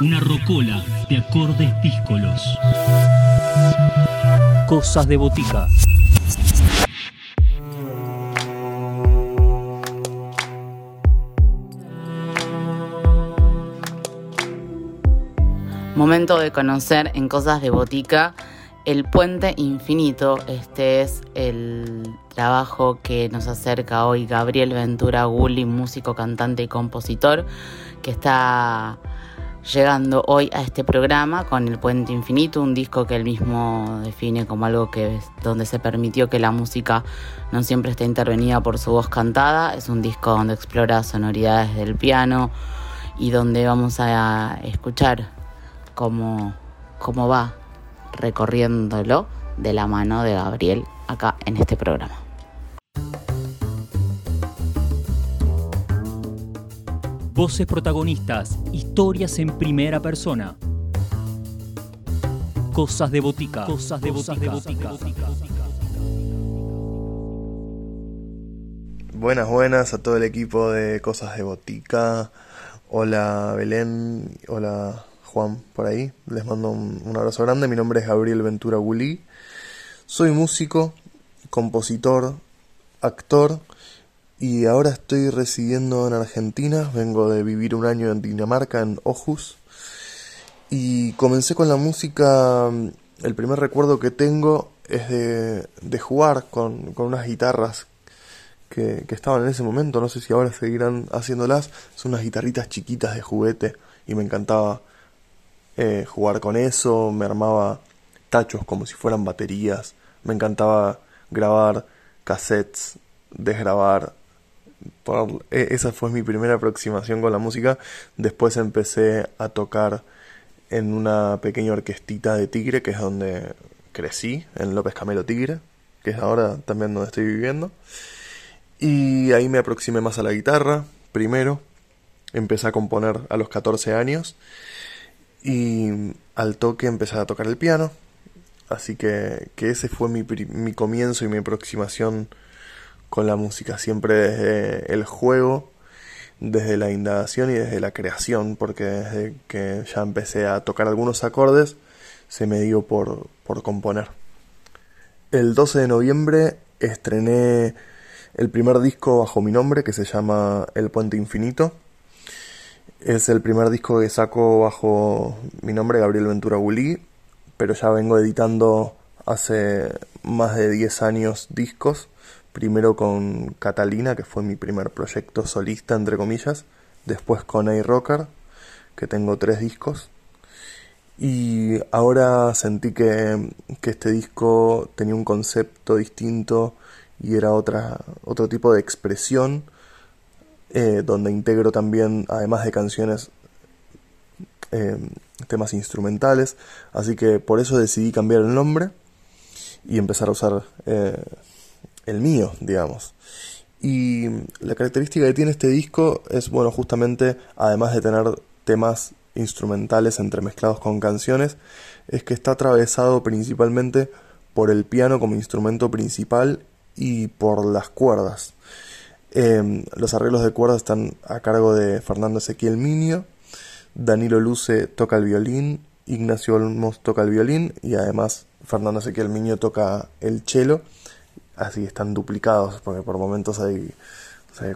Una rocola de acordes díscolos. Cosas de botica. Momento de conocer en Cosas de Botica el Puente Infinito. Este es el trabajo que nos acerca hoy Gabriel Ventura Gulli, músico, cantante y compositor, que está llegando hoy a este programa con El Puente Infinito, un disco que él mismo define como algo que donde se permitió que la música no siempre esté intervenida por su voz cantada. Es un disco donde explora sonoridades del piano y donde vamos a escuchar cómo, cómo va recorriéndolo de la mano de Gabriel acá en este programa. Voces protagonistas, historias en primera persona. Cosas de botica. Cosas de botica. Buenas, buenas a todo el equipo de Cosas de Botica. Hola Belén, hola Juan por ahí. Les mando un, abrazo grande. Mi nombre es Gabriel Ventura Gulí. Soy músico, compositor, actor y ahora estoy residiendo en Argentina. Vengo de vivir un año en Dinamarca, en Ojus. Y comencé con la música. El primer recuerdo que tengo es de, jugar con, unas guitarras que, que, estaban en ese momento. No sé si ahora seguirán haciéndolas. Son unas guitarritas chiquitas de juguete y me encantaba eh, jugar con eso, me armaba tachos como si fueran baterías, me encantaba grabar cassettes, desgrabar. E, esa fue mi primera aproximación con la música. Después empecé a tocar en una pequeña orquestita de Tigre, que es donde crecí, en López Camelo Tigre, que es ahora también donde estoy viviendo. Y ahí me aproximé más a la guitarra, primero. Empecé a componer a los 14 años y al toque empecé a tocar el piano. Así que, que ese fue mi, mi comienzo y mi aproximación con la música. Siempre desde el juego, desde la indagación y desde la creación. Porque desde que ya empecé a tocar algunos acordes, se me dio por, por componer. El 12 de noviembre estrené el primer disco bajo mi nombre que se llama El Puente Infinito es el primer disco que saco bajo mi nombre, Gabriel Ventura Gulí, pero ya vengo editando hace más de 10 años discos. Primero con Catalina, que fue mi primer proyecto solista, entre comillas. Después con A-Rocker, que tengo tres discos. Y ahora sentí que, que, este disco tenía un concepto distinto y era otra, otro tipo de expresión eh, donde integro también, además de canciones, eh, temas instrumentales. Así que por eso decidí cambiar el nombre y empezar a usar eh, el mío, digamos. Y la característica que tiene este disco es, bueno, justamente, además de tener temas instrumentales entremezclados con canciones, es que está atravesado principalmente por el piano como instrumento principal y por las cuerdas. Em, los arreglos de cuerdas están a cargo de Fernando Ezequiel Minio, Danilo Luce toca el violín, Ignacio Olmos toca el violín y además Fernando Ezequiel Minio toca el cello, así están duplicados porque por momentos hay,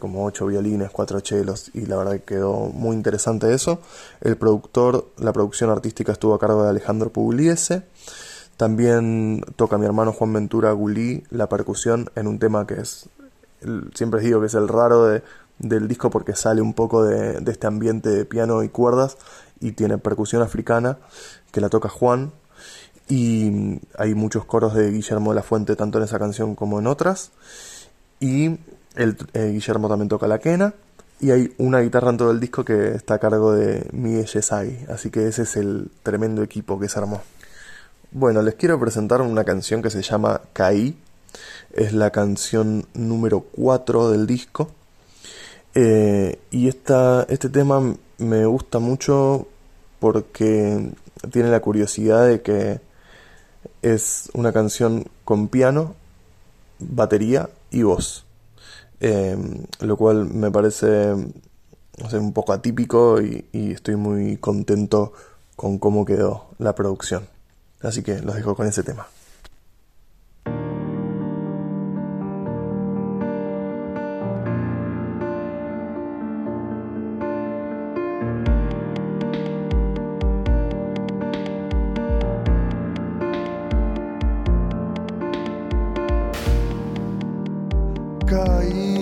como ocho violines, cuatro chelos y la verdad que quedó muy interesante eso. El productor, la producción artística estuvo a cargo de Alejandro Pugliese. También toca mi hermano Juan Ventura Gulí la percusión en un tema que es siempre digo que es el raro de, del disco porque sale un poco de, este ambiente de piano y cuerdas y tiene percusión africana que la toca Juan y hay muchos coros de Guillermo de la Fuente tanto en esa canción como en otras. Y el, eh, Guillermo también toca la quena. Y hay una guitarra en todo el disco que está a cargo de Miguel Yesai así que ese es el tremendo equipo que se armó. Bueno les quiero presentar una canción que se llama Caí. Es la canción número 4 del disco. Eh, y esta, este tema me gusta mucho porque tiene la curiosidad de que es una canción con piano, batería y voz. Eh, lo cual me parece un poco atípico y, y estoy muy contento con cómo quedó la producción. Así que los dejo con ese tema. Caí,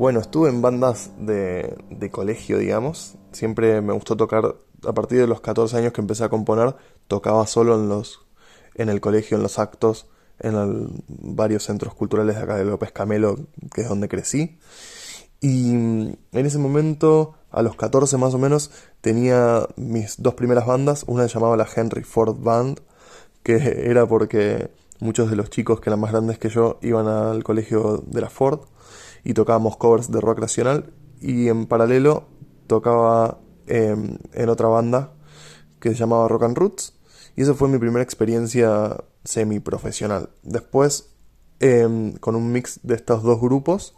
Bueno, estuve en bandas de, colegio, digamos. Siempre me gustó tocar, a partir de los 14 años que empecé a componer, tocaba solo en los en el colegio, en los actos, en varios centros culturales de acá de López Camelo, que es donde crecí. Y mm, en ese momento, a los 14 más o menos, tenía mis dos primeras bandas. Una se llamaba la Henry Ford Band, que era porque muchos de los chicos que eran más grandes que yo iban al colegio de la Ford y tocábamos covers de rock nacional. Y en paralelo tocaba em, en otra banda que se llamaba Rock and Roots. Y esa fue mi primera experiencia semiprofesional. Después, em, con un mix de estos dos grupos,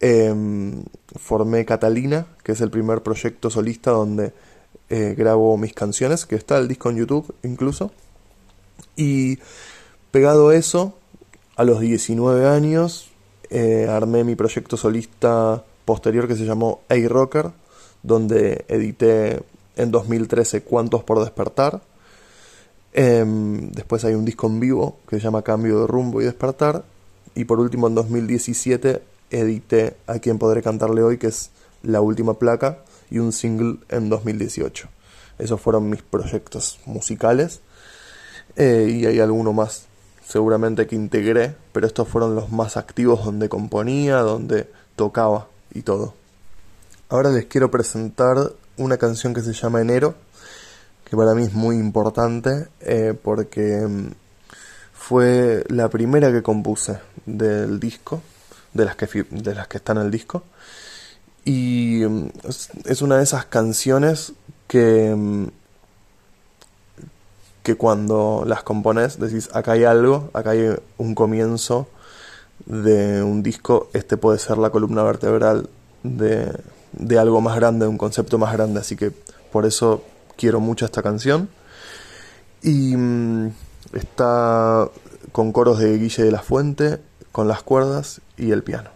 em, formé Catalina, que es el primer proyecto solista donde eh, grabo mis canciones, que está el disco en YouTube incluso. Y pegado a eso, a los 19 años, eh, armé mi proyecto solista posterior que se llamó A-Rocker, donde edité en 2013 Cuantos por despertar. Em, después hay un disco en vivo que se llama Cambio de rumbo y despertar. Y por último en 2017 edité A quien podré cantarle hoy, que es la última placa, y un single en 2018. Esos fueron mis proyectos musicales. Eh, y hay alguno más seguramente que integré, pero estos fueron los más activos donde componía, donde tocaba y todo. Ahora les quiero presentar una canción que se llama Enero, que para mí es muy importante eh, porque mm, fue la primera que compuse del disco, de las que, de las que están en el disco. Y mm, es, es una de esas canciones que, mm, que cuando las compones decís, acá hay algo, acá hay un comienzo de un disco, este puede ser la columna vertebral de, de algo más grande, de un concepto más grande, así que por eso quiero mucho esta canción. Y mm, está con coros de Guille de la Fuente, con las cuerdas y el piano.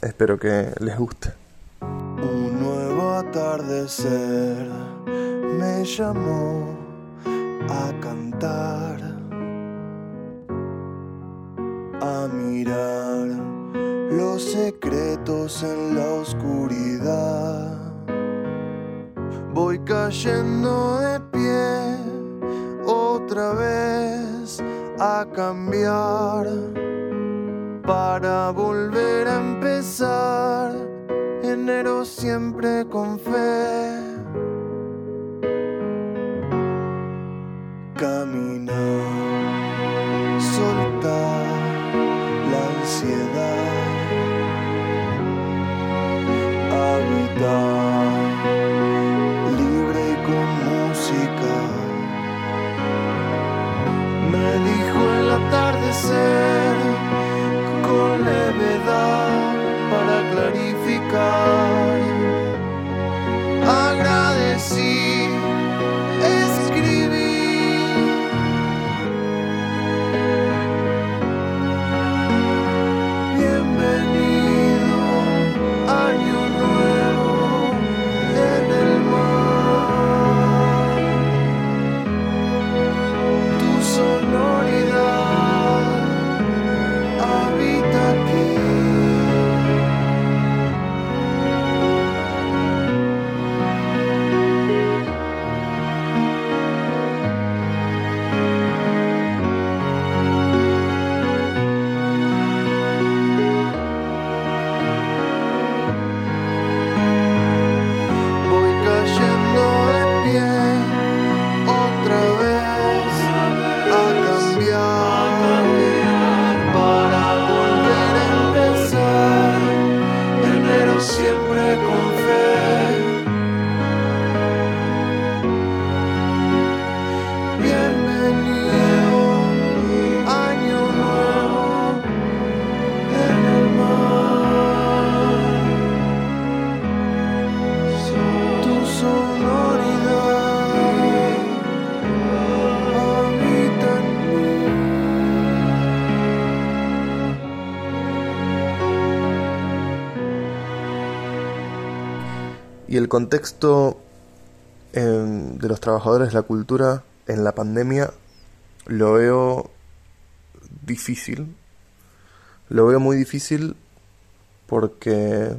Espero que les guste. Un nuevo atardecer me llamó a cantar, a mirar los secretos en la oscuridad. Voy cayendo de pie otra vez a cambiar para volver a empezar. Enero siempre con fe. Contexto eh, de los trabajadores de la cultura en la pandemia lo veo difícil. Lo veo muy difícil porque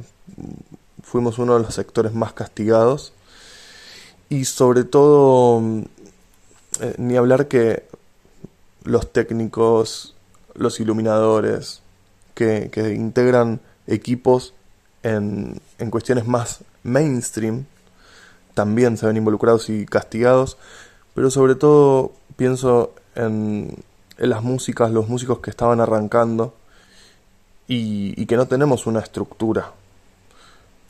fuimos uno de los sectores más castigados y sobre todo eh, ni hablar que los técnicos, los iluminadores que, que integran equipos en, en cuestiones más mainstream también se ven involucrados y castigados, pero sobre todo pienso en, en las músicas, los músicos que estaban arrancando y, que no tenemos una estructura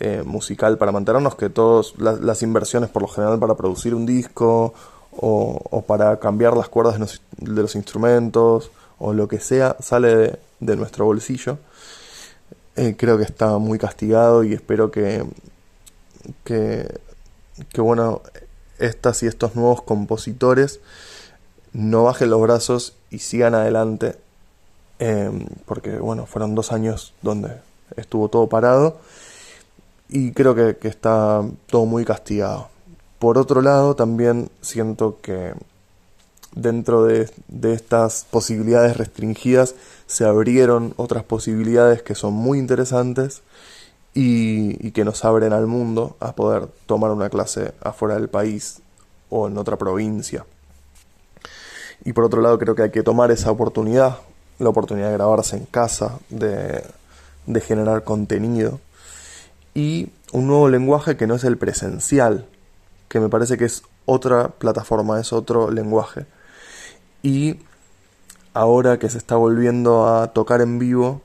eh, musical para mantenernos, que todas las inversiones por lo general para producir un disco o, para cambiar las cuerdas de los, instrumentos o lo que sea sale de nuestro bolsillo. Eh, creo que está muy castigado y espero que, que, bueno, estas y estos nuevos compositores no bajen los brazos y sigan adelante, eh, porque bueno, fueron dos años donde estuvo todo parado y creo que, que está todo muy castigado. Por otro lado, también siento que dentro de, de, estas posibilidades restringidas se abrieron otras posibilidades que son muy interesantes y, que nos abren al mundo a poder tomar una clase afuera del país o en otra provincia. Y por otro lado creo que hay que tomar esa oportunidad, la oportunidad de grabarse en casa, de, de generar contenido y un nuevo lenguaje que no es el presencial, que me parece que es otra plataforma, es otro lenguaje. Y ahora que se está volviendo a tocar en vivo,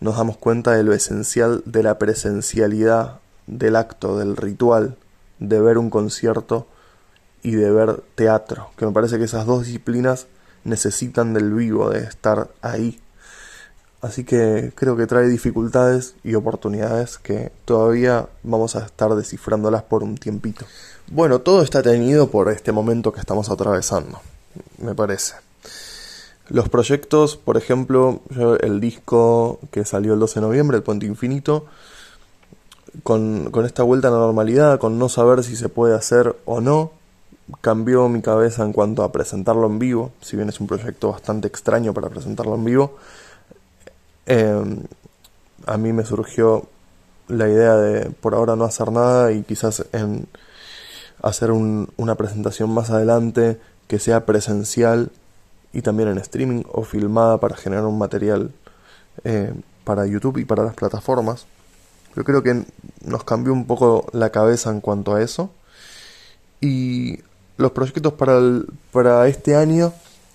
nos damos cuenta de lo esencial de la presencialidad del acto, del ritual, de ver un concierto y de ver teatro, que me parece que esas dos disciplinas necesitan del vivo, de estar ahí. Así que creo que trae dificultades y oportunidades que todavía vamos a estar descifrándolas por un tiempito. Bueno, todo está tenido por este momento que estamos atravesando, me parece. Los proyectos, por ejemplo, el disco que salió el 12 de noviembre, El Puente Infinito, con, con esta vuelta a la normalidad, con no saber si se puede hacer o no, cambió mi cabeza en cuanto a presentarlo en vivo, si bien es un proyecto bastante extraño para presentarlo en vivo. Eh, a mí me surgió la idea de por ahora no hacer nada y quizás en hacer una presentación más adelante que sea presencial y también en streaming o filmada para generar un material eh, para YouTube y para las plataformas. Yo creo que nos cambió un poco la cabeza en cuanto a eso. Y los proyectos para, para este año,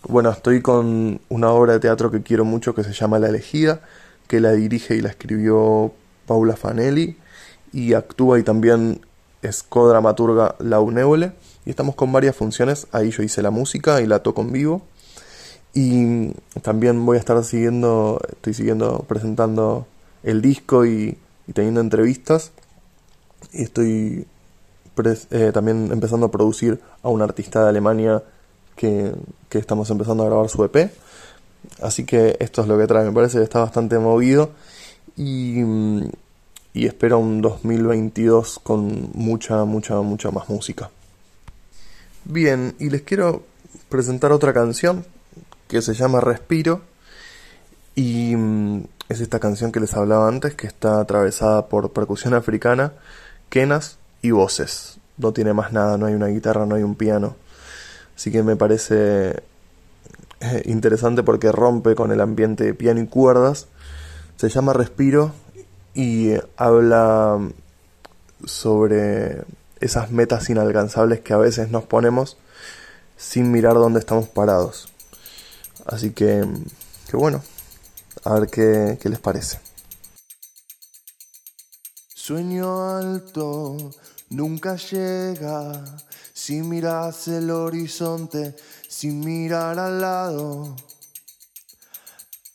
bueno, estoy con una obra de teatro que quiero mucho que se llama La elegida, que la dirige y la escribió Paula Fanelli y actúa y también es co-dramaturga Lau Neule. Y estamos con varias funciones, ahí yo hice la música y la toco en vivo. Y también voy a estar siguiendo, estoy siguiendo presentando el disco y, y teniendo entrevistas. Y estoy eh, también empezando a producir a un artista de Alemania que, estamos empezando a grabar su EP. Así que esto es lo que trae, me parece que está bastante movido y, y espero un 2022 con mucha, mucha, mucha más música. Bien, y les quiero presentar otra canción que se llama Respiro y mm, es esta canción que les hablaba antes que está atravesada por percusión africana, quenas y voces. No tiene más nada, no hay una guitarra, no hay un piano. Así que me parece eh, interesante porque rompe con el ambiente de piano y cuerdas. Se llama Respiro y habla sobre esas metas inalcanzables que a veces nos ponemos sin mirar dónde estamos parados. Así que, bueno, a ver qué, qué les parece. Sueño alto nunca llega si miras el horizonte sin mirar al lado.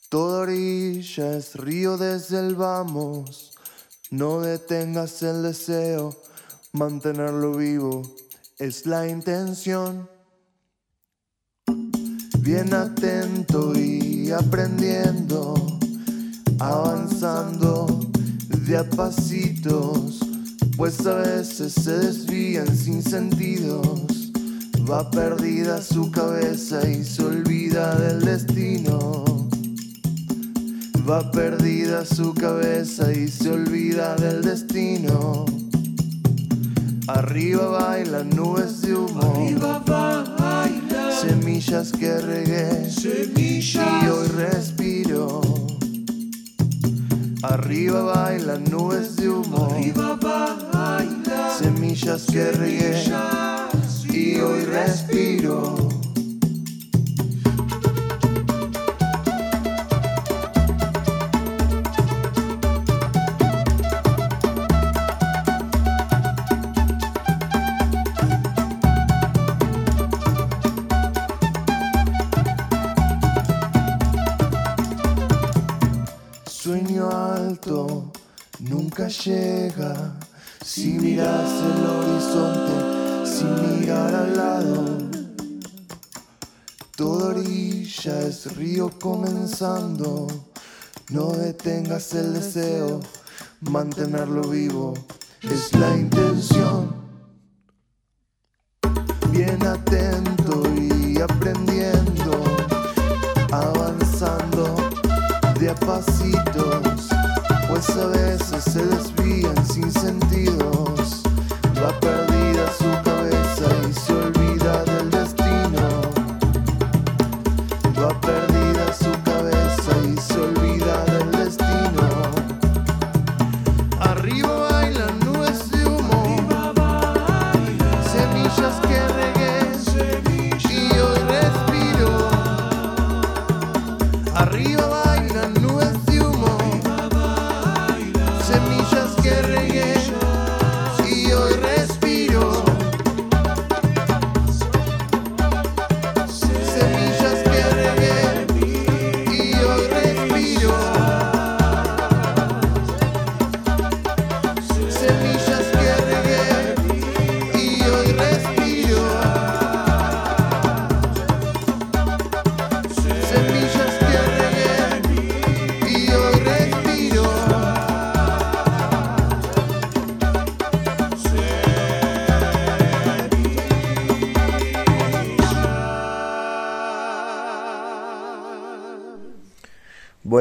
Toda orilla es río desde el vamos. No detengas el deseo, mantenerlo vivo es la intención. Bien atento y aprendiendo, avanzando de a pasitos pues a veces se desvían sin sentidos. Va perdida su cabeza y se olvida del destino. Va perdida su cabeza y se olvida del destino. Arriba bailan nubes de humo. Arriba Semillas que regué. Semillas. Y hoy respiro. Arriba bailan nubes de humo. Arriba bailan semillas que regué y hoy respiro. Llega si miras el horizonte sin mirar al lado. Toda orilla es río comenzando. No detengas el deseo, mantenerlo vivo es la intención. Bien atento y aprendiendo, avanzando de a pasitos pues a veces se desvían sin sentidos. Va perdida su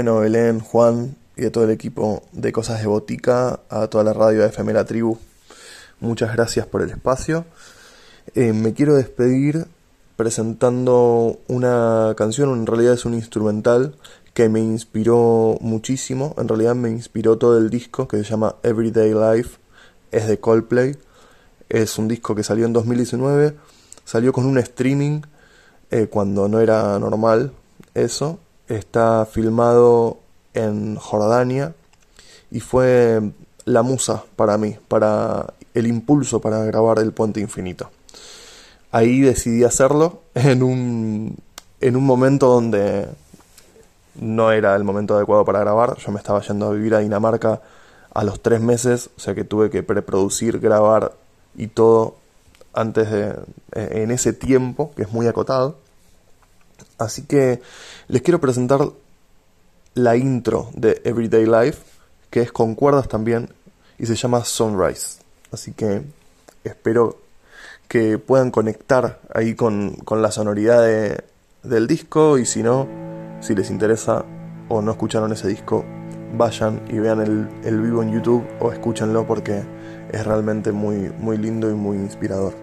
bueno, Belén, Juan y a todo el equipo de Cosas de Botica, a toda la radio de FM La Tribu, muchas gracias por el espacio. Eh, me quiero despedir presentando una canción, en realidad es un instrumental que me inspiró muchísimo, en realidad me inspiró todo el disco que se llama Everyday Life, es de Coldplay, es un disco que salió en 2019, salió con un streaming eh, cuando no era normal eso, está filmado en Jordania y fue la musa para mí, para el impulso para grabar El Puente Infinito. Ahí decidí hacerlo en un, en un momento donde no era el momento adecuado para grabar. Yo me estaba yendo a vivir a Dinamarca a los tres meses, o sea que tuve que preproducir, grabar y todo antes de en ese tiempo que es muy acotado. Así que les quiero presentar la intro de Everyday Life, que es con cuerdas también y se llama Sunrise. Así que espero que puedan conectar ahí con, con la sonoridad de, del disco y si no, si les interesa o no escucharon ese disco, vayan y vean el, el vivo en YouTube o escúchenlo porque es realmente muy, muy lindo y muy inspirador.